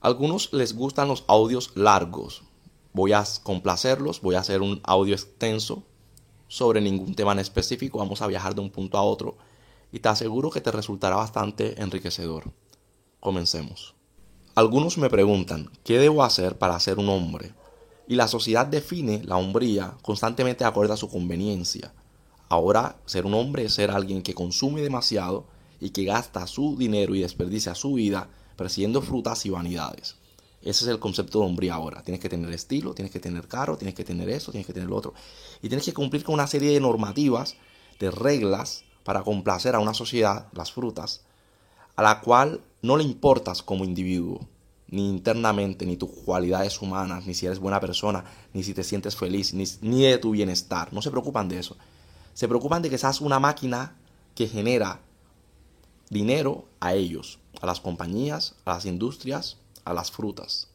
algunos les gustan los audios largos. Voy a complacerlos, voy a hacer un audio extenso sobre ningún tema en específico. Vamos a viajar de un punto a otro y te aseguro que te resultará bastante enriquecedor. Comencemos. Algunos me preguntan, ¿qué debo hacer para ser un hombre? Y la sociedad define la hombría constantemente de a su conveniencia. Ahora, ser un hombre es ser alguien que consume demasiado y que gasta su dinero y desperdicia su vida persiguiendo frutas y vanidades. Ese es el concepto de hombría ahora. Tienes que tener estilo, tienes que tener carro, tienes que tener eso, tienes que tener lo otro. Y tienes que cumplir con una serie de normativas, de reglas para complacer a una sociedad, las frutas, a la cual no le importas como individuo, ni internamente, ni tus cualidades humanas, ni si eres buena persona, ni si te sientes feliz, ni, ni de tu bienestar. No se preocupan de eso. Se preocupan de que seas una máquina que genera dinero a ellos, a las compañías, a las industrias, a las frutas.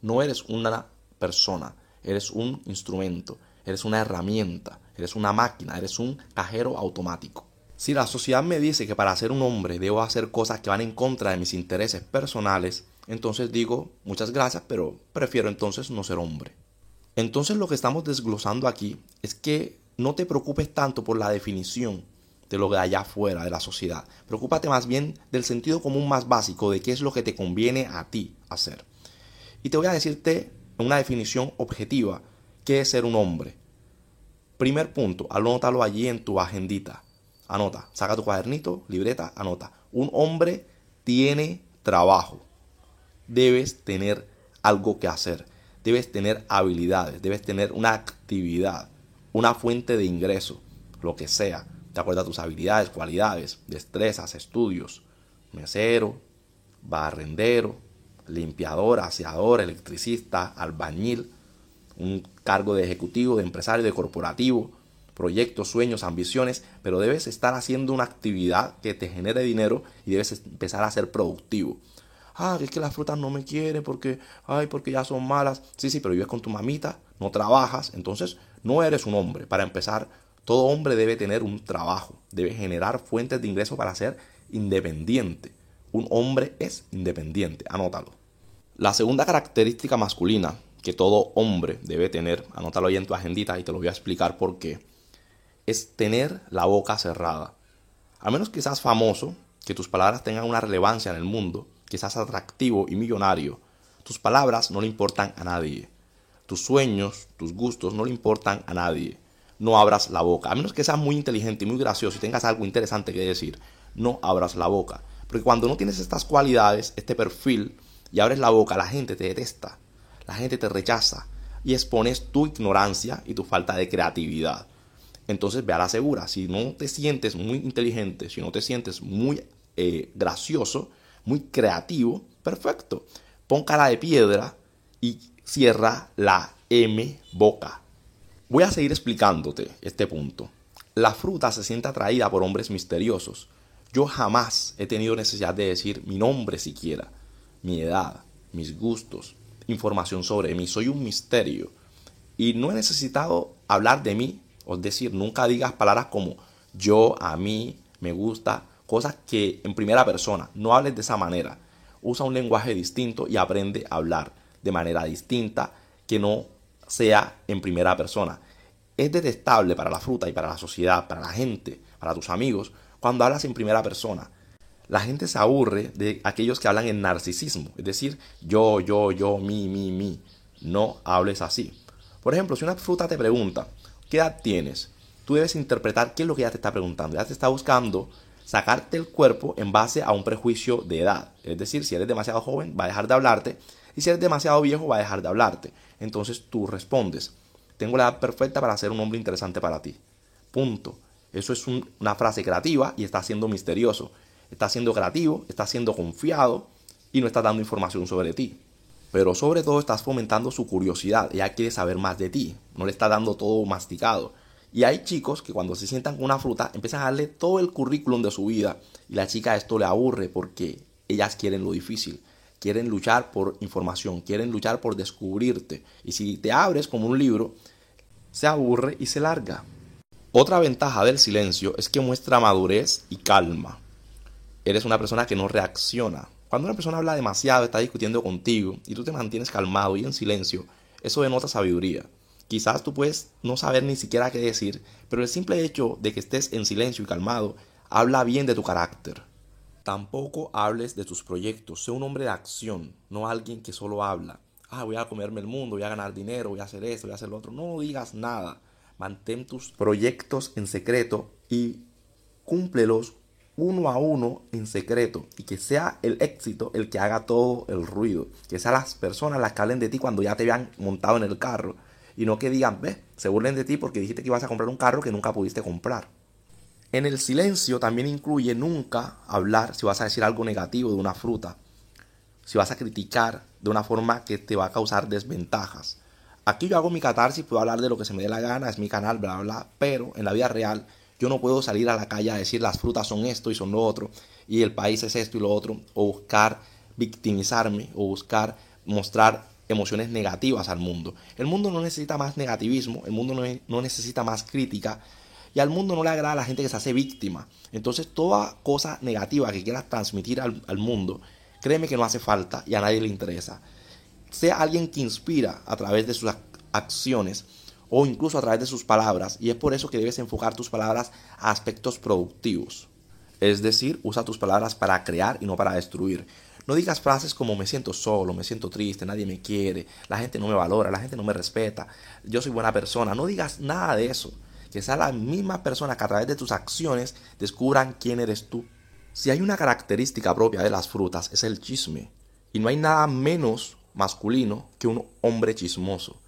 No eres una persona, eres un instrumento, eres una herramienta, eres una máquina, eres un cajero automático. Si la sociedad me dice que para ser un hombre debo hacer cosas que van en contra de mis intereses personales, entonces digo muchas gracias, pero prefiero entonces no ser hombre. Entonces lo que estamos desglosando aquí es que no te preocupes tanto por la definición de lo de allá afuera de la sociedad. Preocúpate más bien del sentido común más básico de qué es lo que te conviene a ti hacer. Y te voy a decirte una definición objetiva qué es ser un hombre. Primer punto, anótalo allí en tu agendita. Anota, saca tu cuadernito, libreta, anota. Un hombre tiene trabajo. Debes tener algo que hacer. Debes tener habilidades. Debes tener una actividad. Una fuente de ingreso. Lo que sea de acuerdo a tus habilidades, cualidades, destrezas, estudios. Mesero, barrendero, limpiador, aseador, electricista, albañil, un cargo de ejecutivo, de empresario, de corporativo, proyectos, sueños, ambiciones, pero debes estar haciendo una actividad que te genere dinero y debes empezar a ser productivo. Ah, es que las frutas no me quieren porque, ay, porque ya son malas. Sí, sí, pero vives con tu mamita, no trabajas, entonces no eres un hombre. Para empezar, todo hombre debe tener un trabajo, debe generar fuentes de ingreso para ser independiente. Un hombre es independiente, anótalo. La segunda característica masculina que todo hombre debe tener, anótalo ahí en tu agendita y te lo voy a explicar por qué, es tener la boca cerrada. A menos que seas famoso, que tus palabras tengan una relevancia en el mundo, que seas atractivo y millonario, tus palabras no le importan a nadie. Tus sueños, tus gustos no le importan a nadie no abras la boca. A menos que seas muy inteligente y muy gracioso y tengas algo interesante que decir, no abras la boca. Porque cuando no tienes estas cualidades, este perfil, y abres la boca, la gente te detesta, la gente te rechaza y expones tu ignorancia y tu falta de creatividad. Entonces ve a la segura, si no te sientes muy inteligente, si no te sientes muy eh, gracioso, muy creativo, perfecto. Pon cara de piedra y cierra la M boca. Voy a seguir explicándote este punto. La fruta se siente atraída por hombres misteriosos. Yo jamás he tenido necesidad de decir mi nombre siquiera, mi edad, mis gustos, información sobre mí. Soy un misterio. Y no he necesitado hablar de mí, o decir, nunca digas palabras como yo, a mí, me gusta, cosas que en primera persona. No hables de esa manera. Usa un lenguaje distinto y aprende a hablar de manera distinta que no sea en primera persona. Es detestable para la fruta y para la sociedad, para la gente, para tus amigos, cuando hablas en primera persona. La gente se aburre de aquellos que hablan en narcisismo, es decir, yo, yo, yo, mi, mi, mi. No hables así. Por ejemplo, si una fruta te pregunta, ¿qué edad tienes? Tú debes interpretar qué es lo que ella te está preguntando. Ella te está buscando sacarte el cuerpo en base a un prejuicio de edad. Es decir, si eres demasiado joven, va a dejar de hablarte. Y si eres demasiado viejo, va a dejar de hablarte. Entonces tú respondes, tengo la edad perfecta para ser un hombre interesante para ti. Punto. Eso es una frase creativa y está siendo misterioso. Está siendo creativo, está siendo confiado y no está dando información sobre ti. Pero sobre todo estás fomentando su curiosidad. Ella quiere saber más de ti. No le está dando todo masticado. Y hay chicos que cuando se sientan con una fruta empiezan a darle todo el currículum de su vida y la chica esto le aburre porque ellas quieren lo difícil quieren luchar por información, quieren luchar por descubrirte. Y si te abres como un libro, se aburre y se larga. Otra ventaja del silencio es que muestra madurez y calma. Eres una persona que no reacciona, Cuando una persona habla demasiado, está discutiendo contigo y tú te mantienes calmado y en silencio, eso denota sabiduría. Quizás tú puedes no saber ni siquiera qué decir, pero el simple hecho de que estés en silencio y calmado habla bien de tu carácter. Tampoco hables de tus proyectos, sé un hombre de acción, no alguien que solo habla. Ah, voy a comerme el mundo, voy a ganar dinero, voy a hacer esto, voy a hacer lo otro. No digas nada. Mantén tus proyectos en secreto y cúmplelos uno a uno en secreto y que sea el éxito el que haga todo el ruido. Que sean las personas las que hablen de ti cuando ya te vean montado en el carro y no que digan, ve, se burlen de ti porque dijiste que ibas a comprar un carro que nunca pudiste comprar. En el silencio también incluye nunca hablar si vas a decir algo negativo de una fruta, si vas a criticar de una forma que te va a causar desventajas. Aquí yo hago mi catarsis, puedo hablar de lo que se me dé la gana, es mi canal, bla, bla, bla, pero en la vida real yo no puedo salir a la calle a decir las frutas son esto y son lo otro, y el país es esto y lo otro, o buscar victimizarme, o buscar mostrar emociones negativas al mundo. El mundo no necesita más negativismo, el mundo no, necesita más crítica, y al mundo no le agrada la gente que se hace víctima. Entonces toda cosa negativa que quieras transmitir al, al mundo, créeme que no hace falta y a nadie le interesa. Sea alguien que inspira a través de sus acciones o incluso a través de sus palabras, y es por eso que debes enfocar tus palabras a aspectos productivos. Es decir, usa tus palabras para crear y no para destruir. No digas frases como me siento solo, me siento triste, nadie me quiere, la gente no me valora, la gente no me respeta, yo soy buena persona. No digas nada de eso. Que sea la misma persona que a través de tus acciones descubran quién eres tú. Si hay una característica propia de las frutas es el chisme. Y no hay nada menos masculino que un hombre chismoso.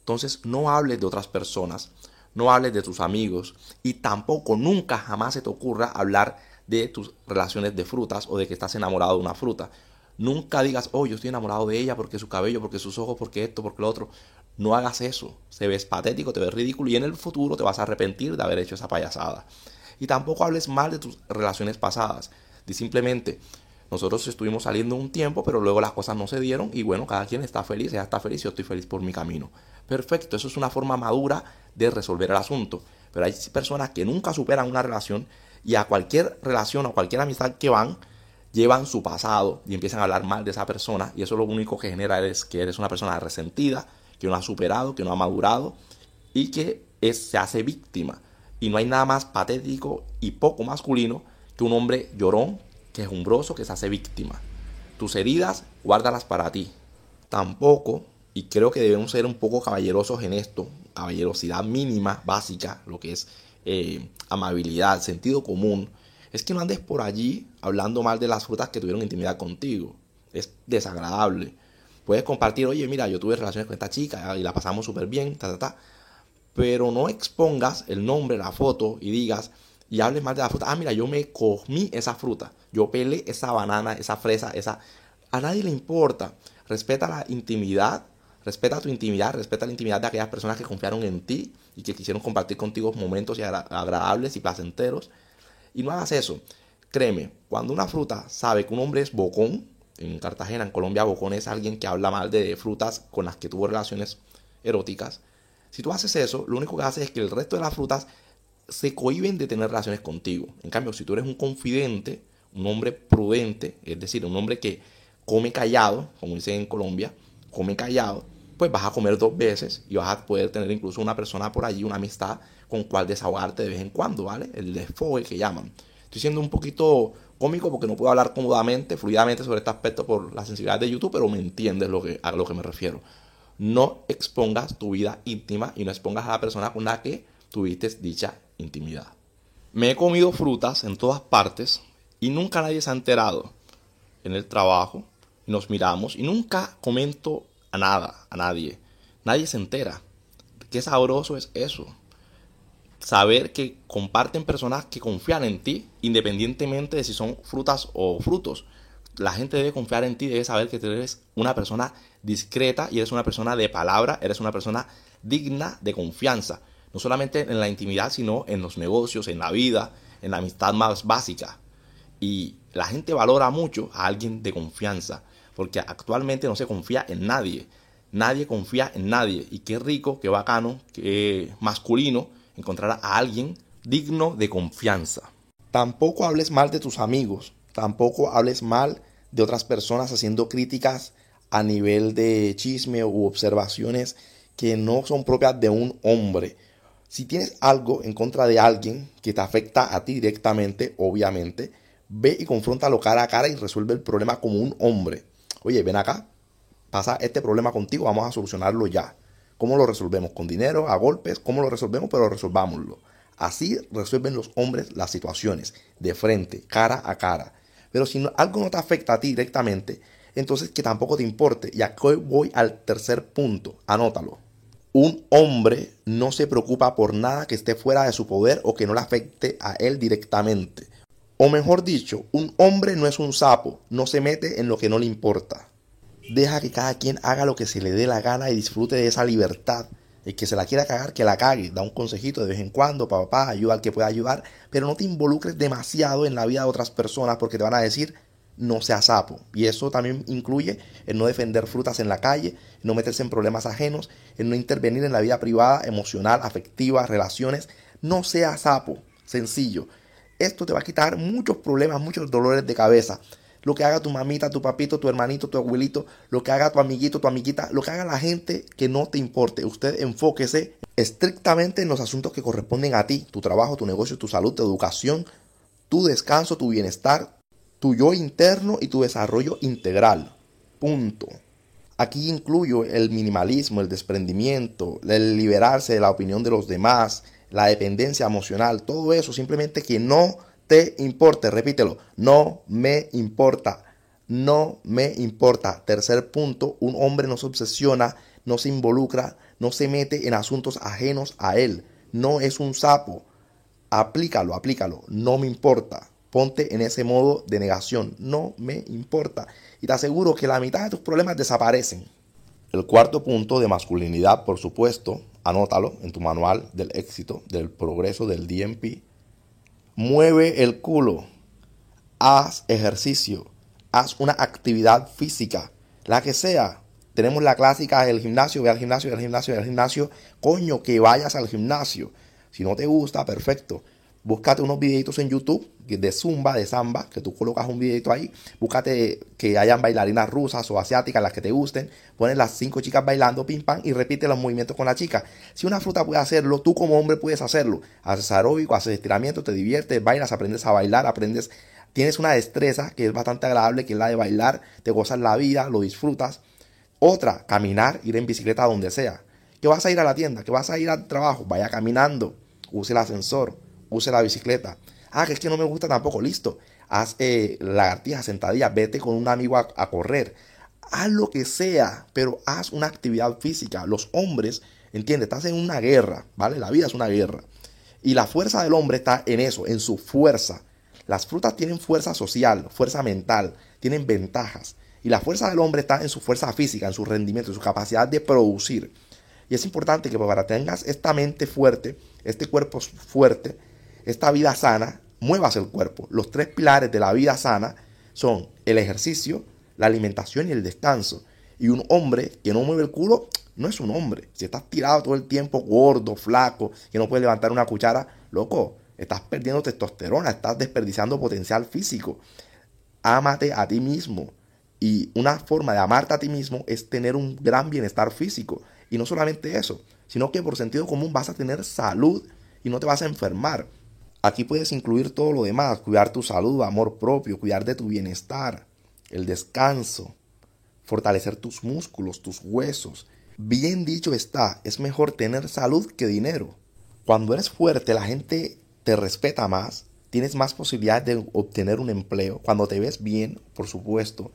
Entonces no hables de otras personas, no hables de tus amigos y tampoco nunca jamás se te ocurra hablar de tus relaciones de frutas o de que estás enamorado de una fruta. Nunca digas, oh, yo estoy enamorado de ella porque su cabello, porque sus ojos, porque esto, porque lo otro. No hagas eso. Se ves patético, te ves ridículo y en el futuro te vas a arrepentir de haber hecho esa payasada. Y tampoco hables mal de tus relaciones pasadas. Di simplemente, nosotros estuvimos saliendo un tiempo, pero luego las cosas no se dieron y bueno, cada quien está feliz, ella está feliz, yo estoy feliz por mi camino. Perfecto, eso es una forma madura de resolver el asunto. Pero hay personas que nunca superan una relación y a cualquier relación o cualquier amistad que van, llevan su pasado y empiezan a hablar mal de esa persona y eso lo único que genera es que eres una persona resentida, que no ha superado, que no ha madurado y que se hace víctima. Y no hay nada más patético y poco masculino que un hombre llorón quejumbroso que se hace víctima. Tus heridas, guárdalas para ti. Tampoco, y creo que debemos ser un poco caballerosos en esto, caballerosidad mínima, básica, lo que es eh, amabilidad, sentido común, es que no andes por allí hablando mal de las frutas que tuvieron intimidad contigo. Es desagradable. Puedes compartir, oye, mira, yo tuve relaciones con esta chica y la pasamos súper bien, ta, ta, ta. Pero no expongas el nombre, la foto y digas, y hables mal de la fruta. Ah, mira, yo me comí esa fruta. Yo pelé esa banana, esa fresa, esa... A nadie le importa. Respeta la intimidad. Respeta tu intimidad. Respeta la intimidad de aquellas personas que confiaron en ti y que quisieron compartir contigo momentos agradables y placenteros. Y no hagas eso. Créeme, cuando una fruta sabe que un hombre es bocón, en Cartagena, en Colombia, bocón es alguien que habla mal de frutas con las que tuvo relaciones eróticas. Si tú haces eso, lo único que hace es que el resto de las frutas se cohiben de tener relaciones contigo. En cambio, si tú eres un confidente, un hombre prudente, es decir, un hombre que come callado, como dicen en Colombia, come callado, pues vas a comer dos veces y vas a poder tener incluso una persona por allí, una amistad con cual desahogarte de vez en cuando, ¿vale? El desfogue que llaman. Estoy siendo un poquito cómico porque no puedo hablar cómodamente, fluidamente sobre este aspecto por la sensibilidad de YouTube, pero me entiendes lo que, a lo que me refiero. No expongas tu vida íntima y no expongas a la persona con la que tuviste dicha intimidad. Me he comido frutas en todas partes y nunca nadie se ha enterado. En el trabajo nos miramos y nunca comento a nada, a nadie. Nadie se entera. Qué sabroso es eso. Saber que comparten personas que confían en ti, independientemente de si son frutas o frutos. La gente debe confiar en ti, debe saber que eres una persona discreta y eres una persona de palabra, eres una persona digna de confianza no solamente en la intimidad, sino en los negocios, en la vida, en la amistad más básica. Y la gente valora mucho a alguien de confianza, porque actualmente no se confía en nadie. Nadie confía en nadie. Y qué rico, qué bacano, qué masculino encontrar a alguien digno de confianza. Tampoco hables mal de tus amigos, tampoco hables mal de otras personas haciendo críticas a nivel de chisme u observaciones que no son propias de un hombre. Si tienes algo en contra de alguien que te afecta a ti directamente, obviamente, ve y confróntalo cara a cara y resuelve el problema como un hombre. Oye, ven acá, pasa este problema contigo, vamos a solucionarlo ya. ¿Cómo lo resolvemos? ¿Con dinero? ¿A golpes? ¿Cómo lo resolvemos? Pero resolvámoslo. Así resuelven los hombres las situaciones, de frente, cara a cara. Pero si algo no te afecta a ti directamente, entonces que tampoco te importe. Y aquí voy al tercer punto, anótalo. Un hombre no se preocupa por nada que esté fuera de su poder o que no le afecte a él directamente. O mejor dicho, un hombre no es un sapo, no se mete en lo que no le importa. Deja que cada quien haga lo que se le dé la gana y disfrute de esa libertad. El que se la quiera cagar, que la cague. Da un consejito de vez en cuando, papá, ayuda al que pueda ayudar. Pero no te involucres demasiado en la vida de otras personas porque te van a decir, no sea sapo. Y eso también incluye el no defender frutas en la calle, no meterse en problemas ajenos, en no intervenir en la vida privada, emocional, afectiva, relaciones. No sea sapo. Sencillo. Esto te va a quitar muchos problemas, muchos dolores de cabeza. Lo que haga tu mamita, tu papito, tu hermanito, tu abuelito, lo que haga tu amiguito, tu amiguita, lo que haga la gente que no te importe. Usted enfóquese estrictamente en los asuntos que corresponden a ti, tu trabajo, tu negocio, tu salud, tu educación, tu descanso, tu bienestar, tu yo interno y tu desarrollo integral. Punto. Aquí incluyo el minimalismo, el desprendimiento, el liberarse de la opinión de los demás, la dependencia emocional, todo eso simplemente que no te importe, repítelo, no me importa, no me importa. Tercer punto, un hombre no se obsesiona, no se involucra, no se mete en asuntos ajenos a él, no es un sapo. Aplícalo, aplícalo, no me importa. Ponte en ese modo de negación. No me importa. Y te aseguro que la mitad de tus problemas desaparecen. El cuarto punto de masculinidad, por supuesto, anótalo en tu manual del éxito, del progreso del DMP. Mueve el culo. Haz ejercicio. Haz una actividad física. La que sea. Tenemos la clásica del gimnasio, ve al gimnasio, ve al gimnasio, ve al gimnasio. Coño, que vayas al gimnasio. Si no te gusta, perfecto búscate unos videitos en YouTube de zumba, de samba, que tú colocas un videito ahí, búscate que hayan bailarinas rusas o asiáticas, las que te gusten, pones las cinco chicas bailando, pim pam, y repite los movimientos con la chica. Si una fruta puede hacerlo, tú como hombre puedes hacerlo. Haces aeróbico, haces estiramiento, te diviertes, bailas, aprendes a bailar, aprendes, tienes una destreza que es bastante agradable, que es la de bailar, te gozas la vida, lo disfrutas. Otra, caminar, ir en bicicleta donde sea. Que vas a ir a la tienda, que vas a ir al trabajo, vaya caminando, use el ascensor use la bicicleta. Ah, que es que no me gusta tampoco, listo. Haz eh, lagartijas, sentadillas, vete con un amigo a, correr. Haz lo que sea, pero haz una actividad física. Los hombres, entiende, estás en una guerra, ¿vale? La vida es una guerra. Y la fuerza del hombre está en eso, en su fuerza. Las frutas tienen fuerza social, fuerza mental, tienen ventajas. Y la fuerza del hombre está en su fuerza física, en su rendimiento, en su capacidad de producir. Y es importante que para tengas esta mente fuerte, este cuerpo fuerte, esta vida sana, muevas el cuerpo. Los tres pilares de la vida sana son el ejercicio, la alimentación y el descanso. Y un hombre que no mueve el culo no es un hombre. Si estás tirado todo el tiempo, gordo, flaco, que no puedes levantar una cuchara, loco, estás perdiendo testosterona, estás desperdiciando potencial físico. Ámate a ti mismo. Y una forma de amarte a ti mismo es tener un gran bienestar físico. Y no solamente eso, sino que por sentido común vas a tener salud y no te vas a enfermar. Aquí puedes incluir todo lo demás, cuidar tu salud, amor propio, cuidar de tu bienestar, el descanso, fortalecer tus músculos, tus huesos. Bien dicho está, es mejor tener salud que dinero. Cuando eres fuerte, la gente te respeta más, tienes más posibilidades de obtener un empleo. Cuando te ves bien, por supuesto.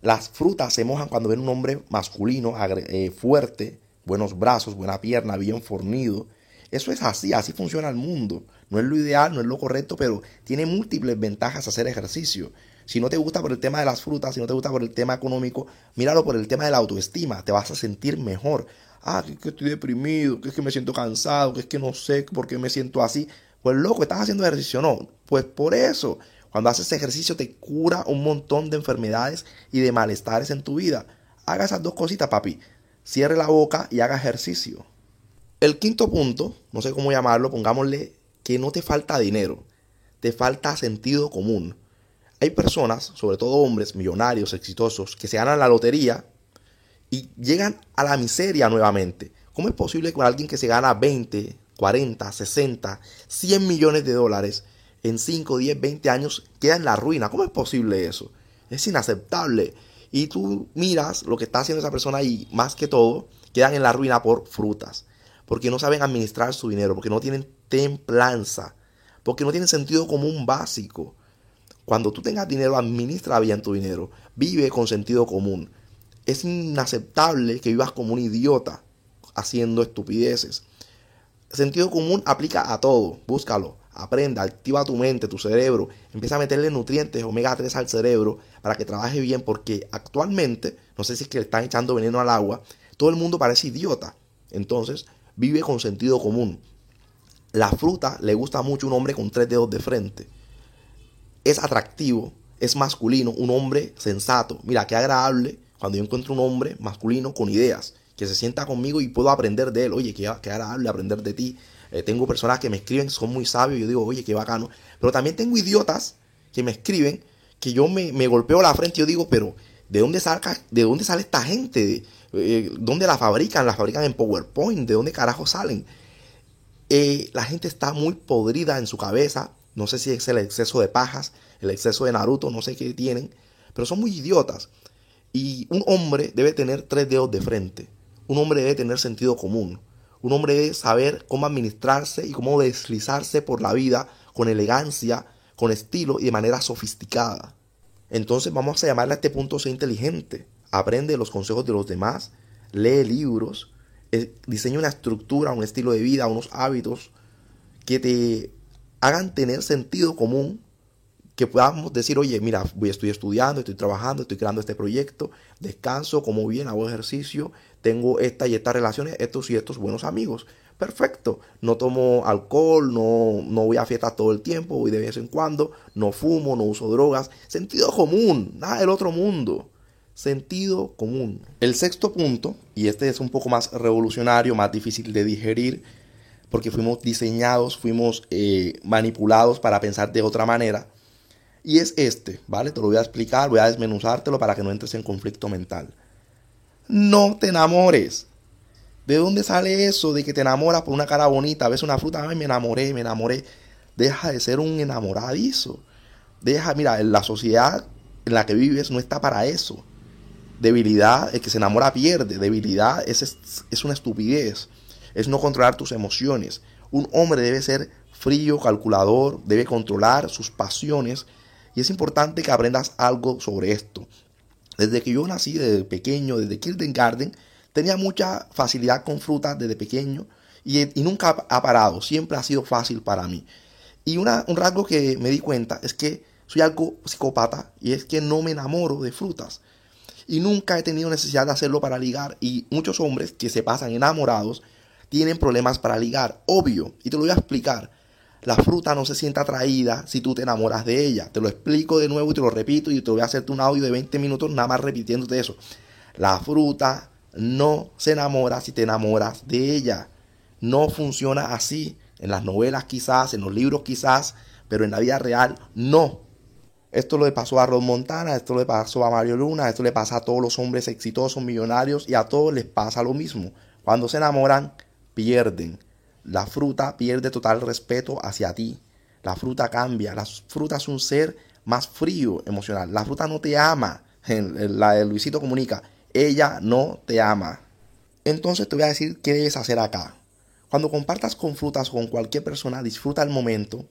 Las frutas se mojan cuando ven un hombre masculino, eh, fuerte, buenos brazos, buena pierna, bien fornido. Eso es así, así funciona el mundo. No es lo ideal, no es lo correcto, pero tiene múltiples ventajas hacer ejercicio. Si no te gusta por el tema de las frutas, si no te gusta por el tema económico, míralo por el tema de la autoestima, te vas a sentir mejor. Ah, que, que estoy deprimido, que es que me siento cansado, que es que no sé por qué me siento así. Pues loco, estás haciendo ejercicio, no. Pues por eso, cuando haces ejercicio te cura un montón de enfermedades y de malestares en tu vida. Haga esas dos cositas, papi. Cierre la boca y haga ejercicio. El quinto punto, no sé cómo llamarlo, pongámosle que no te falta dinero, te falta sentido común. Hay personas, sobre todo hombres millonarios, exitosos, que se ganan la lotería y llegan a la miseria nuevamente. ¿Cómo es posible que alguien que se gana 20, 40, 60, 100 millones de dólares en 5, 10, 20 años queda en la ruina? ¿Cómo es posible eso? Es inaceptable. Y tú miras lo que está haciendo esa persona y más que todo quedan en la ruina por frutas. Porque no saben administrar su dinero, porque no tienen templanza, porque no tienen sentido común básico. Cuando tú tengas dinero, administra bien tu dinero. Vive con sentido común. Es inaceptable que vivas como un idiota haciendo estupideces. Sentido común aplica a todo. Búscalo. Aprenda, activa tu mente, tu cerebro. Empieza a meterle nutrientes omega 3 al cerebro para que trabaje bien porque actualmente, no sé si es que le están echando veneno al agua, todo el mundo parece idiota. Entonces, vive con sentido común. La fruta le gusta mucho un hombre con tres dedos de frente es atractivo, es masculino, un hombre sensato. Mira, qué agradable cuando yo encuentro un hombre masculino con ideas, que se sienta conmigo y puedo aprender de él. Oye, qué, agradable aprender de ti. Eh, tengo personas que me escriben, son muy sabios, yo digo, oye, qué bacano. Pero también tengo idiotas que me escriben, que yo me, golpeo la frente y yo digo, pero ¿de dónde, salga, de dónde sale esta gente? Eh, ¿Dónde la fabrican? ¿La fabrican en PowerPoint? ¿De dónde carajo salen? Eh, la gente está muy podrida en su cabeza no sé si es el exceso de pajas, el exceso de Naruto, no sé qué tienen, pero son muy idiotas. Y un hombre debe tener tres dedos de frente. Un hombre debe tener sentido común. Un hombre debe saber cómo administrarse y cómo deslizarse por la vida con elegancia, con estilo y de manera sofisticada. Entonces vamos a llamarle a este punto ser inteligente. Aprende los consejos de los demás, lee libros, eh, diseña una estructura, un estilo de vida, unos hábitos que te hagan tener sentido común, que podamos decir, oye, mira, estoy estudiando, estoy trabajando, estoy creando este proyecto, descanso, como bien, hago ejercicio, tengo esta y estas relaciones, estos y estos buenos amigos. Perfecto, no tomo alcohol, no, no voy a fiestas todo el tiempo, voy de vez en cuando, no fumo, no uso drogas. Sentido común, nada del otro mundo. Sentido común. El sexto punto, y este es un poco más revolucionario, más difícil de digerir, porque fuimos diseñados, fuimos eh, manipulados para pensar de otra manera. Y es este, ¿vale? Te lo voy a explicar, voy a desmenuzártelo para que no entres en conflicto mental. No te enamores. ¿De dónde sale eso de que te enamoras por una cara bonita? Ves una fruta, ay, me enamoré, me enamoré. Deja de ser un enamoradizo. Deja, mira, la sociedad en la que vives no está para eso. Debilidad, el que se enamora pierde. Debilidad es, es, una estupidez es no controlar tus emociones. Un hombre debe ser frío, calculador, debe controlar sus pasiones y es importante que aprendas algo sobre esto. Desde que yo nací, desde pequeño, desde kindergarten, tenía mucha facilidad con frutas desde pequeño y, nunca ha parado, siempre ha sido fácil para mí. Y un rasgo que me di cuenta es que soy algo psicópata y es que no me enamoro de frutas. Y nunca he tenido necesidad de hacerlo para ligar. Y muchos hombres que se pasan enamorados tienen problemas para ligar, obvio, y te lo voy a explicar. La fruta no se siente atraída si tú te enamoras de ella. Te lo explico de nuevo y te lo repito y te voy a hacerte un audio de 20 minutos nada más repitiéndote eso. La fruta no se enamora si te enamoras de ella. No funciona así. En las novelas quizás, en los libros quizás, pero en la vida real no. Esto le pasó a Ron Montana, esto le pasó a Mario Luna, esto le pasa a todos los hombres exitosos, millonarios y a todos les pasa lo mismo. Cuando se enamoran, pierden. La fruta pierde total respeto hacia ti. La fruta cambia. La fruta es un ser más frío emocional. La fruta no te ama. La de Luisito comunica. Ella no te ama. Entonces te voy a decir qué debes hacer acá. Cuando compartas con frutas con cualquier persona, disfruta el momento,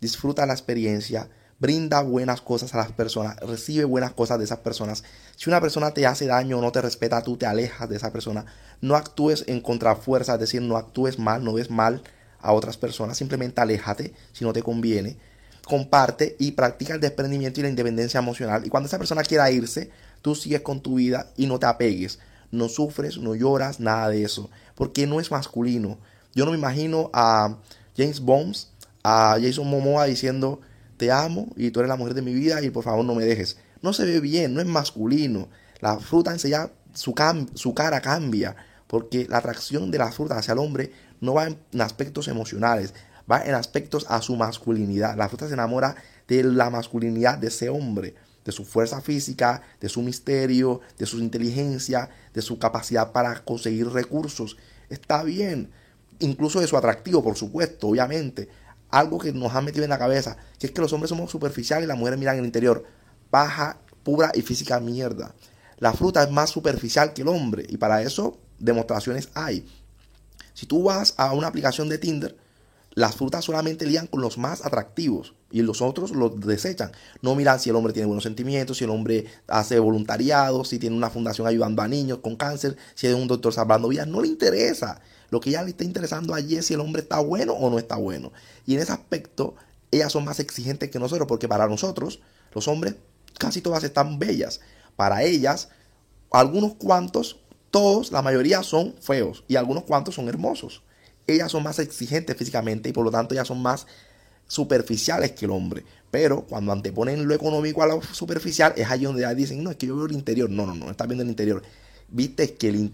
disfruta la experiencia, brinda buenas cosas a las personas, recibe buenas cosas de esas personas. Si una persona te hace daño o no te respeta, tú te alejas de esa persona. No actúes en contrafuerza, es decir, no actúes mal, no ves mal a otras personas, simplemente aléjate si no te conviene. Comparte y practica el desprendimiento y la independencia emocional. Y cuando esa persona quiera irse, tú sigues con tu vida y no te apegues. No sufres, no lloras, nada de eso. Porque no es masculino. Yo no me imagino a James Bones, a Jason Momoa diciendo, te amo y tú eres la mujer de mi vida y por favor no me dejes. No se ve bien, no es masculino. La fruta enseña, su, cara cambia, porque la atracción de la fruta hacia el hombre no va en aspectos emocionales, va en aspectos a su masculinidad. La fruta se enamora de la masculinidad de ese hombre, de su fuerza física, de su misterio, de su inteligencia, de su capacidad para conseguir recursos. Está bien, incluso de su atractivo, por supuesto, obviamente. Algo que nos han metido en la cabeza, que es que los hombres somos superficiales y las mujeres miran el interior. Baja, pura y física mierda. La fruta es más superficial que el hombre y para eso demostraciones hay. Si tú vas a una aplicación de Tinder, las frutas solamente lían con los más atractivos y los otros los desechan. No miran si el hombre tiene buenos sentimientos, si el hombre hace voluntariado, si tiene una fundación ayudando a niños con cáncer, si es un doctor salvando vidas. No le interesa. Lo que ella le está interesando allí es si el hombre está bueno o no está bueno. Y en ese aspecto, ellas son más exigentes que nosotros, porque para nosotros, los hombres, casi todas están bellas. Para ellas, algunos cuantos, todos, la mayoría son feos y algunos cuantos son hermosos ellas son más exigentes físicamente y por lo tanto ellas son más superficiales que el hombre. Pero cuando anteponen lo económico a lo superficial, es ahí donde ellas dicen, no, es que yo veo el interior. No, no, no, estás viendo el interior. Viste que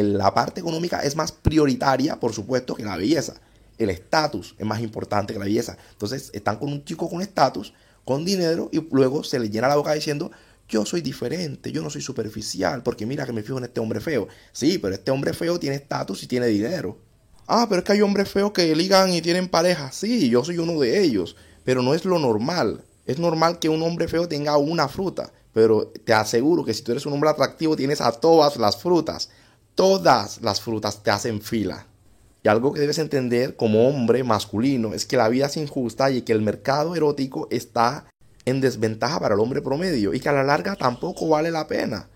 la parte económica es más prioritaria, por supuesto, que la belleza. El estatus es más importante que la belleza. Entonces están con un chico con estatus, con dinero, y luego se le llena la boca diciendo, yo soy diferente, yo no soy superficial, porque mira que me fijo en este hombre feo. Sí, pero este hombre feo tiene estatus y tiene dinero. Ah, pero es que hay hombres feos que ligan y tienen pareja. Sí, yo soy uno de ellos, pero no es lo normal. Es normal que un hombre feo tenga una fruta, pero te aseguro que si tú eres un hombre atractivo tienes a todas las frutas. Todas las frutas te hacen fila. Y algo que debes entender como hombre masculino es que la vida es injusta y que el mercado erótico está en desventaja para el hombre promedio y que a la larga tampoco vale la pena.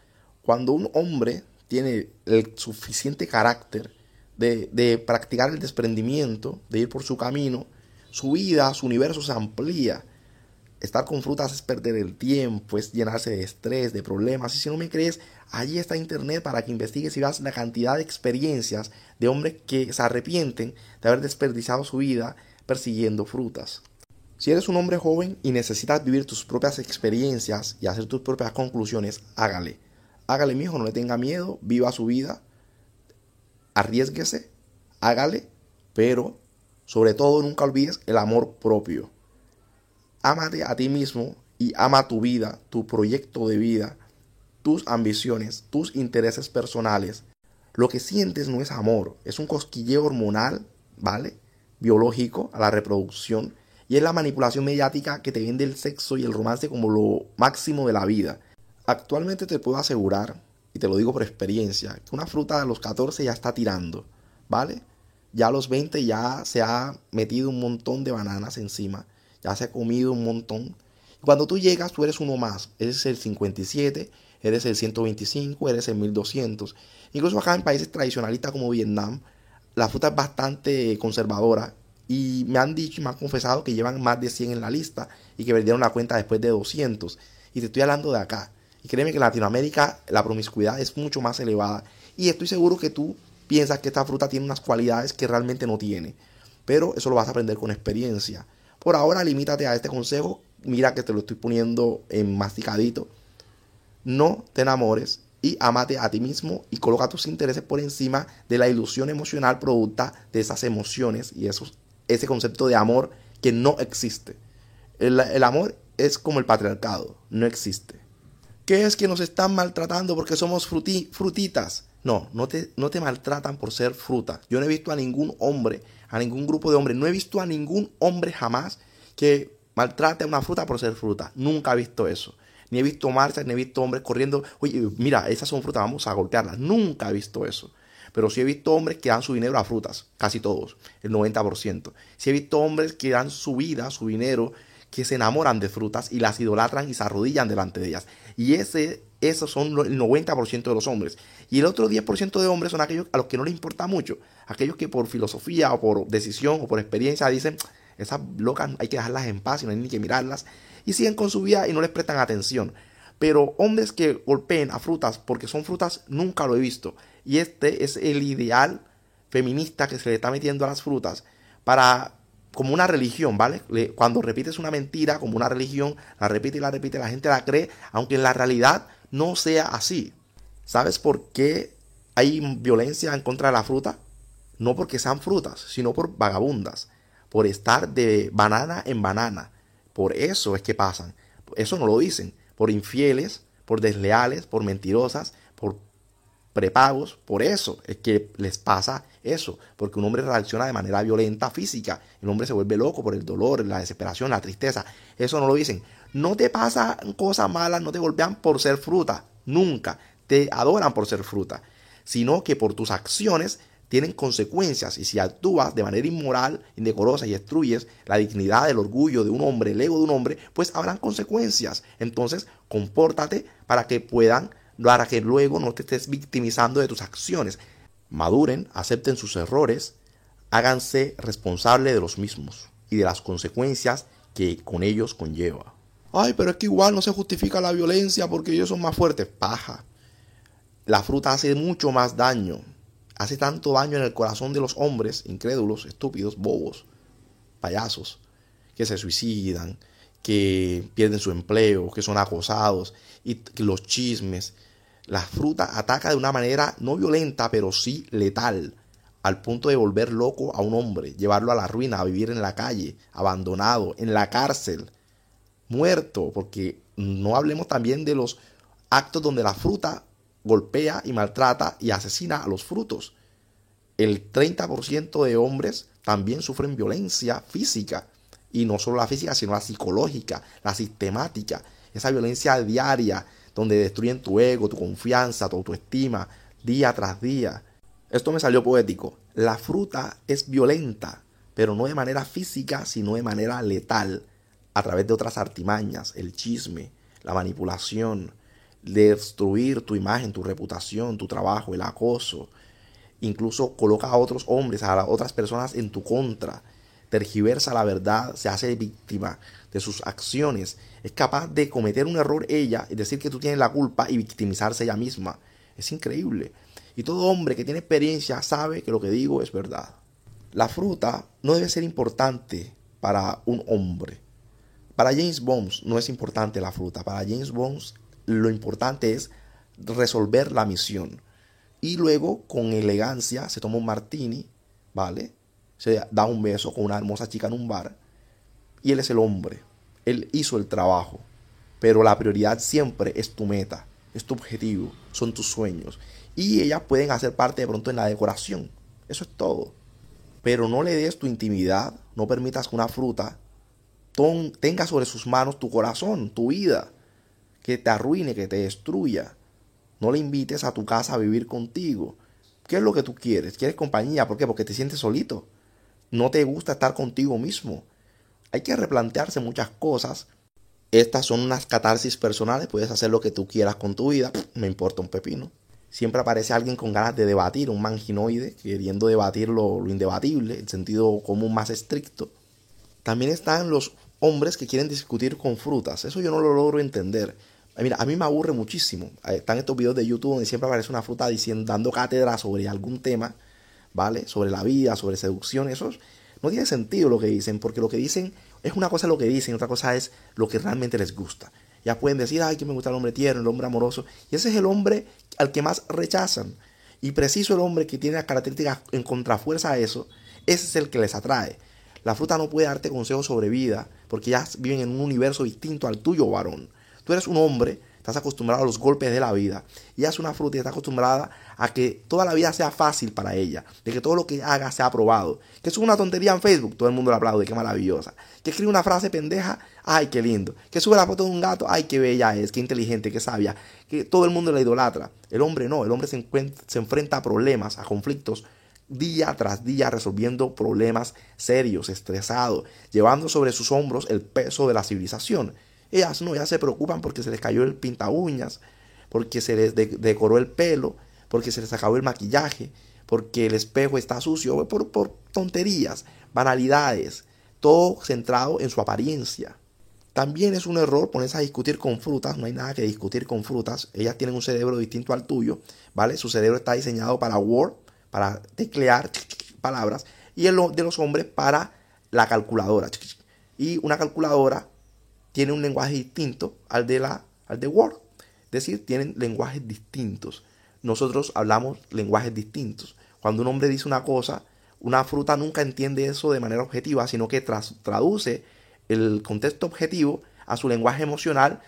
Cuando un hombre tiene el suficiente carácter de, practicar el desprendimiento, de ir por su camino, su vida, su universo se amplía. Estar con frutas es perder el tiempo, es llenarse de estrés, de problemas. Y si no me crees, allí está internet para que investigues y veas la cantidad de experiencias de hombres que se arrepienten de haber desperdiciado su vida persiguiendo frutas. Si eres un hombre joven y necesitas vivir tus propias experiencias y hacer tus propias conclusiones, hágale. Hágale, mi hijo, no le tenga miedo, viva su vida, arriesguese, hágale, pero sobre todo nunca olvides el amor propio. Ámate a ti mismo y ama tu vida, tu proyecto de vida, tus ambiciones, tus intereses personales. Lo que sientes no es amor, es un cosquilleo hormonal, ¿vale? Biológico a la reproducción y es la manipulación mediática que te vende el sexo y el romance como lo máximo de la vida. Actualmente te puedo asegurar y te lo digo por experiencia, que una fruta a los 14 ya está tirando, ¿vale? Ya a los 20 ya se ha metido un montón de bananas encima, ya se ha comido un montón. Cuando tú llegas, tú eres uno más, eres el 57, eres el 125, eres el 1200. Incluso acá en países tradicionalistas como Vietnam, la fruta es bastante conservadora y me han dicho y me han confesado que llevan más de 100 en la lista y que perdieron la cuenta después de 200. Y te estoy hablando de acá. Y créeme que en Latinoamérica la promiscuidad es mucho más elevada. Y estoy seguro que tú piensas que esta fruta tiene unas cualidades que realmente no tiene. Pero eso lo vas a aprender con experiencia. Por ahora limítate a este consejo. Mira que te lo estoy poniendo en masticadito. No te enamores y amate a ti mismo y coloca tus intereses por encima de la ilusión emocional producta de esas emociones y ese concepto de amor que no existe. El, el amor es como el patriarcado, no existe. ¿Qué es que nos están maltratando porque somos frutitas? No, no te, no te maltratan por ser fruta. Yo no he visto a ningún hombre, a ningún grupo de hombres, no he visto a ningún hombre jamás que maltrate a una fruta por ser fruta. Nunca he visto eso. Ni he visto marchas, ni he visto hombres corriendo, oye, mira, esas son frutas, vamos a golpearlas. Nunca he visto eso. Pero sí he visto hombres que dan su dinero a frutas, casi todos, el 90%. Sí he visto hombres que dan su vida, su dinero, que se enamoran de frutas y las idolatran y se arrodillan delante de ellas. Y ese, esos son el 90% de los hombres. Y el otro 10% de hombres son aquellos a los que no les importa mucho. Aquellos que por filosofía o por decisión o por experiencia dicen, esas locas hay que dejarlas en paz y no hay ni que mirarlas. Y siguen con su vida y no les prestan atención. Pero hombres que golpeen a frutas porque son frutas, nunca lo he visto. Y este es el ideal feminista que se le está metiendo a las frutas para como una religión, ¿vale? Cuando repites una mentira como una religión, la repite y la repite, la gente la cree, aunque en la realidad no sea así. ¿Sabes por qué hay violencia en contra de la fruta? No porque sean frutas, sino por vagabundas, por estar de banana en banana, Por eso es que pasan. Eso no lo dicen. Por infieles, por desleales, por mentirosas, por prepagos. Por eso es que les pasa eso. Porque un hombre reacciona de manera violenta física. El hombre se vuelve loco por el dolor, la desesperación, la tristeza. Eso no lo dicen. No te pasan cosas malas, no te golpean por ser fruta. Nunca. Te adoran por ser fruta. Sino que por tus acciones tienen consecuencias y si actúas de manera inmoral, indecorosa y destruyes la dignidad, el orgullo de un hombre, el ego de un hombre, pues habrán consecuencias. Entonces, compórtate para que puedan, para que luego no te estés victimizando de tus acciones. Maduren, acepten sus errores, háganse responsable de los mismos y de las consecuencias que con ellos conlleva. Ay, pero es que igual no se justifica la violencia porque ellos son más fuertes. Paja. La fruta hace mucho más daño hace tanto daño en el corazón de los hombres incrédulos, estúpidos, bobos, payasos, que se suicidan, que pierden su empleo, que son acosados, y los chismes. La fruta ataca de una manera no violenta, pero sí letal, al punto de volver loco a un hombre, llevarlo a la ruina, a vivir en la calle, abandonado, en la cárcel, muerto, porque no hablemos también de los actos donde la fruta golpea y maltrata y asesina a los frutos. El 30% de hombres también sufren violencia física. Y no solo la física, sino la psicológica, la sistemática. Esa violencia diaria donde destruyen tu ego, tu confianza, tu autoestima, día tras día. Esto me salió poético. La fruta es violenta, pero no de manera física, sino de manera letal, a través de otras artimañas, el chisme, la manipulación, destruir tu imagen, tu reputación, tu trabajo, el acoso. Incluso coloca a otros hombres, a otras personas en tu contra. Tergiversa la verdad, se hace víctima de sus acciones. Es capaz de cometer un error ella y decir que tú tienes la culpa y victimizarse ella misma. Es increíble. Y todo hombre que tiene experiencia sabe que lo que digo es verdad. La fruta no debe ser importante para un hombre. Para James Bond no es importante la fruta. Para James Bond lo importante es resolver la misión. Y luego, con elegancia, se toma un martini, ¿vale? Se da un beso con una hermosa chica en un bar. Y él es el hombre. Él hizo el trabajo. Pero la prioridad siempre es tu meta, es tu objetivo, son tus sueños. Y ellas pueden hacer parte de pronto en la decoración. Eso es todo. Pero no le des tu intimidad, no permitas que una fruta tenga sobre sus manos tu corazón, tu vida que te arruine, que te destruya. No le invites a tu casa a vivir contigo. ¿Qué es lo que tú quieres? ¿Quieres compañía? ¿Por qué? Porque te sientes solito. No te gusta estar contigo mismo. Hay que replantearse muchas cosas. Estas son unas catarsis personales. Puedes hacer lo que tú quieras con tu vida. Me importa un pepino. Siempre aparece alguien con ganas de debatir, un manginoide, queriendo debatir lo, lo indebatible, el sentido común más estricto. También están los hombres que quieren discutir con frutas. Eso yo no lo logro entender. Mira, a mí me aburre muchísimo. Están estos videos de YouTube donde siempre aparece una fruta diciendo, dando cátedra sobre algún tema, ¿vale? Sobre la vida, sobre seducción. Eso no tiene sentido lo que dicen, porque lo que dicen es una cosa lo que dicen, otra cosa es lo que realmente les gusta. Ya pueden decir, ay, que me gusta el hombre tierno, el hombre amoroso. Y ese es el hombre al que más rechazan. Y preciso el hombre que tiene las características en contrafuerza a eso, ese es el que les atrae. La fruta no puede darte consejos sobre vida, porque ya viven en un universo distinto al tuyo, varón. Tú eres un hombre, estás acostumbrado a los golpes de la vida. Y es una fruta y está acostumbrada a que toda la vida sea fácil para ella. De que todo lo que haga sea aprobado. Que sube una tontería en Facebook, todo el mundo la aplaude, qué maravillosa. Que escribe una frase pendeja, ay, qué lindo. Que sube la foto de un gato, ay, qué bella es, qué inteligente, qué sabia. Que todo el mundo la idolatra. El hombre no, el hombre se, se enfrenta a problemas, a conflictos día tras día resolviendo problemas serios, estresado, llevando sobre sus hombros el peso de la civilización. Ellas no, ellas se preocupan porque se les cayó el pinta uñas, porque se les decoró el pelo, porque se les acabó el maquillaje, porque el espejo está sucio, por, por tonterías, banalidades, todo centrado en su apariencia. También es un error ponerse a discutir con frutas, no hay nada que discutir con frutas, ellas tienen un cerebro distinto al tuyo, ¿vale? Su cerebro está diseñado para Word, para teclear palabras, y el de los hombres para la calculadora. Y una calculadora tiene un lenguaje distinto al de, la, al de Word. Es decir, tienen lenguajes distintos. Nosotros hablamos lenguajes distintos. Cuando un hombre dice una cosa, una fruta nunca entiende eso de manera objetiva, sino que traduce el contexto objetivo a su lenguaje emocional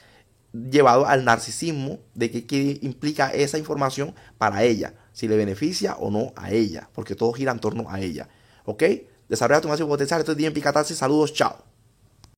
llevado al narcisismo de qué, implica esa información para ella, si le beneficia o no a ella, porque todo gira en torno a ella. ¿Ok? Desarrolla tu máximo potencial. Esto es bien Picatarse. Saludos, chao.